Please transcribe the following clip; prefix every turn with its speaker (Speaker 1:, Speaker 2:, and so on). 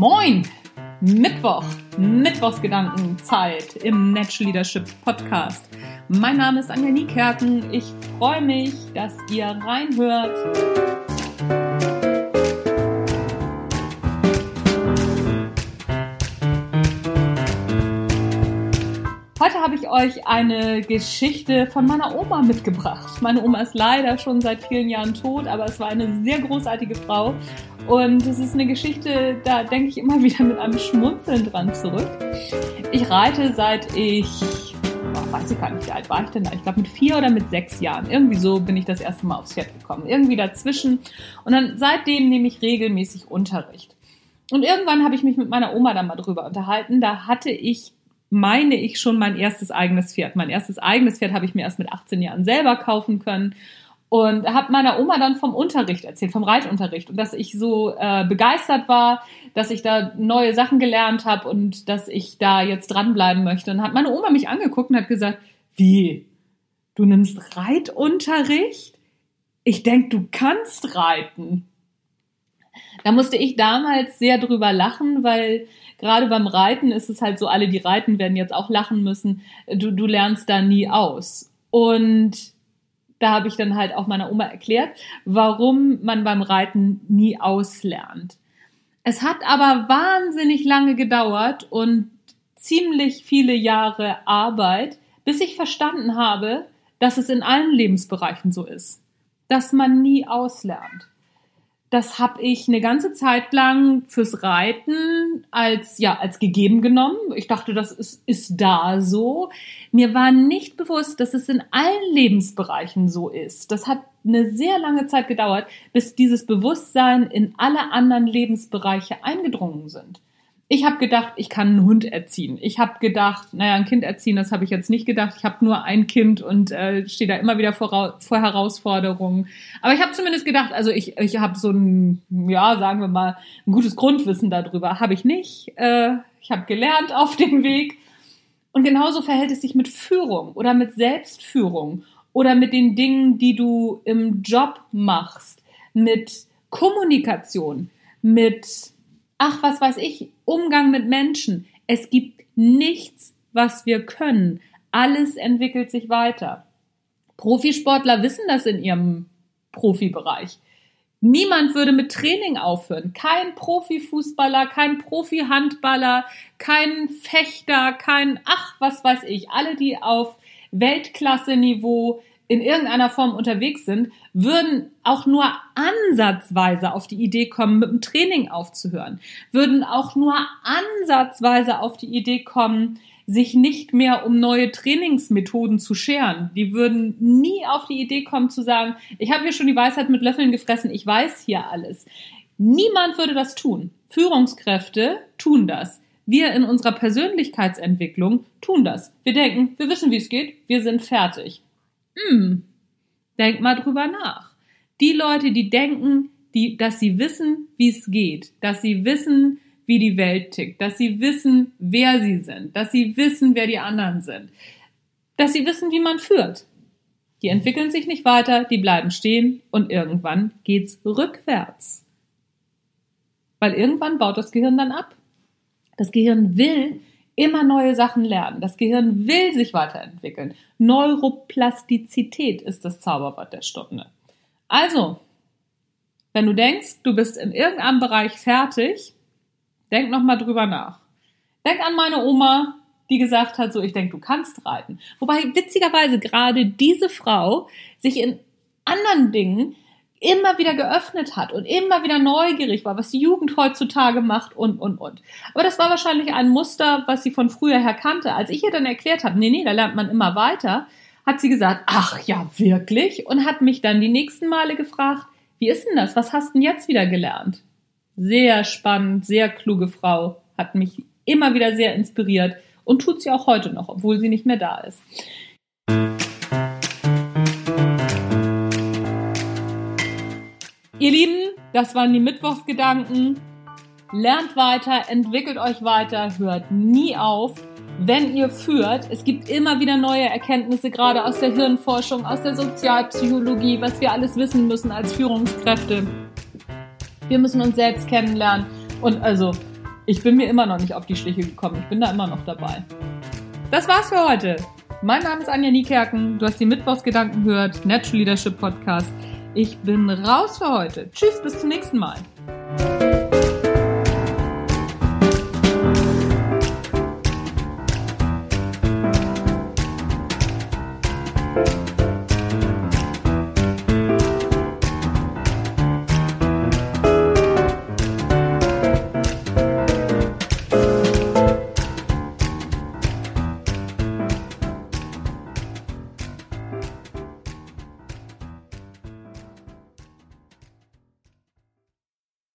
Speaker 1: Moin! Mittwoch, Mittwochsgedankenzeit im Natural Leadership Podcast. Mein Name ist Anja Niekerken. Ich freue mich, dass ihr reinhört. Habe ich euch eine Geschichte von meiner Oma mitgebracht. Meine Oma ist leider schon seit vielen Jahren tot, aber es war eine sehr großartige Frau. Und es ist eine Geschichte, da denke ich immer wieder mit einem Schmunzeln dran zurück. Ich reite seit ich, oh, weiß ich gar nicht, wie alt war ich denn da? Ich glaube mit vier oder mit sechs Jahren. Irgendwie so bin ich das erste Mal aufs Pferd gekommen. Irgendwie dazwischen. Und dann seitdem nehme ich regelmäßig Unterricht. Und irgendwann habe ich mich mit meiner Oma dann mal drüber unterhalten. Da hatte ich meine ich schon mein erstes eigenes Pferd. Mein erstes eigenes Pferd habe ich mir erst mit 18 Jahren selber kaufen können und habe meiner Oma dann vom Unterricht erzählt, vom Reitunterricht und dass ich so äh, begeistert war, dass ich da neue Sachen gelernt habe und dass ich da jetzt dranbleiben möchte. Und hat meine Oma mich angeguckt und hat gesagt, wie? Du nimmst Reitunterricht? Ich denk, du kannst reiten. Da musste ich damals sehr drüber lachen, weil gerade beim Reiten ist es halt so, alle, die reiten, werden jetzt auch lachen müssen. Du, du lernst da nie aus. Und da habe ich dann halt auch meiner Oma erklärt, warum man beim Reiten nie auslernt. Es hat aber wahnsinnig lange gedauert und ziemlich viele Jahre Arbeit, bis ich verstanden habe, dass es in allen Lebensbereichen so ist, dass man nie auslernt das habe ich eine ganze Zeit lang fürs Reiten als ja als gegeben genommen. Ich dachte, das ist, ist da so. Mir war nicht bewusst, dass es in allen Lebensbereichen so ist. Das hat eine sehr lange Zeit gedauert, bis dieses Bewusstsein in alle anderen Lebensbereiche eingedrungen sind. Ich habe gedacht, ich kann einen Hund erziehen. Ich habe gedacht, naja, ein Kind erziehen, das habe ich jetzt nicht gedacht. Ich habe nur ein Kind und äh, stehe da immer wieder vor, vor Herausforderungen. Aber ich habe zumindest gedacht, also ich, ich habe so ein, ja, sagen wir mal, ein gutes Grundwissen darüber. Habe ich nicht. Äh, ich habe gelernt auf dem Weg. Und genauso verhält es sich mit Führung oder mit Selbstführung oder mit den Dingen, die du im Job machst, mit Kommunikation, mit ach, was weiß ich, Umgang mit Menschen. Es gibt nichts, was wir können. Alles entwickelt sich weiter. Profisportler wissen das in ihrem Profibereich. Niemand würde mit Training aufhören. Kein Profifußballer, kein Profihandballer, kein Fechter, kein, ach, was weiß ich, alle, die auf Weltklasse-Niveau in irgendeiner Form unterwegs sind, würden auch nur ansatzweise auf die Idee kommen, mit dem Training aufzuhören, würden auch nur ansatzweise auf die Idee kommen, sich nicht mehr um neue Trainingsmethoden zu scheren. Die würden nie auf die Idee kommen zu sagen, ich habe hier schon die Weisheit mit Löffeln gefressen, ich weiß hier alles. Niemand würde das tun. Führungskräfte tun das. Wir in unserer Persönlichkeitsentwicklung tun das. Wir denken, wir wissen, wie es geht, wir sind fertig. Hm, denk mal drüber nach. Die Leute, die denken, die, dass sie wissen, wie es geht, dass sie wissen, wie die Welt tickt, dass sie wissen, wer sie sind, dass sie wissen, wer die anderen sind, dass sie wissen, wie man führt. Die entwickeln sich nicht weiter, die bleiben stehen und irgendwann geht's rückwärts. Weil irgendwann baut das Gehirn dann ab. Das Gehirn will immer neue Sachen lernen. Das Gehirn will sich weiterentwickeln. Neuroplastizität ist das Zauberwort der Stunde. Also, wenn du denkst, du bist in irgendeinem Bereich fertig, denk nochmal drüber nach. Denk an meine Oma, die gesagt hat, so, ich denke, du kannst reiten. Wobei witzigerweise gerade diese Frau sich in anderen Dingen immer wieder geöffnet hat und immer wieder neugierig war, was die Jugend heutzutage macht und, und, und. Aber das war wahrscheinlich ein Muster, was sie von früher her kannte. Als ich ihr dann erklärt habe, nee, nee, da lernt man immer weiter, hat sie gesagt, ach ja, wirklich? Und hat mich dann die nächsten Male gefragt, wie ist denn das? Was hast du denn jetzt wieder gelernt? Sehr spannend, sehr kluge Frau, hat mich immer wieder sehr inspiriert und tut sie auch heute noch, obwohl sie nicht mehr da ist. Ihr Lieben, das waren die Mittwochsgedanken. Lernt weiter, entwickelt euch weiter, hört nie auf. Wenn ihr führt, es gibt immer wieder neue Erkenntnisse, gerade aus der Hirnforschung, aus der Sozialpsychologie, was wir alles wissen müssen als Führungskräfte. Wir müssen uns selbst kennenlernen und also Ich bin mir immer noch nicht auf die Schliche gekommen. Ich bin da immer noch dabei. Das war's für heute. Mein Name ist Anja Niekerken. Du hast die Mittwochsgedanken gehört, Natural Leadership Podcast. Ich bin raus für heute. Tschüss, bis zum nächsten Mal.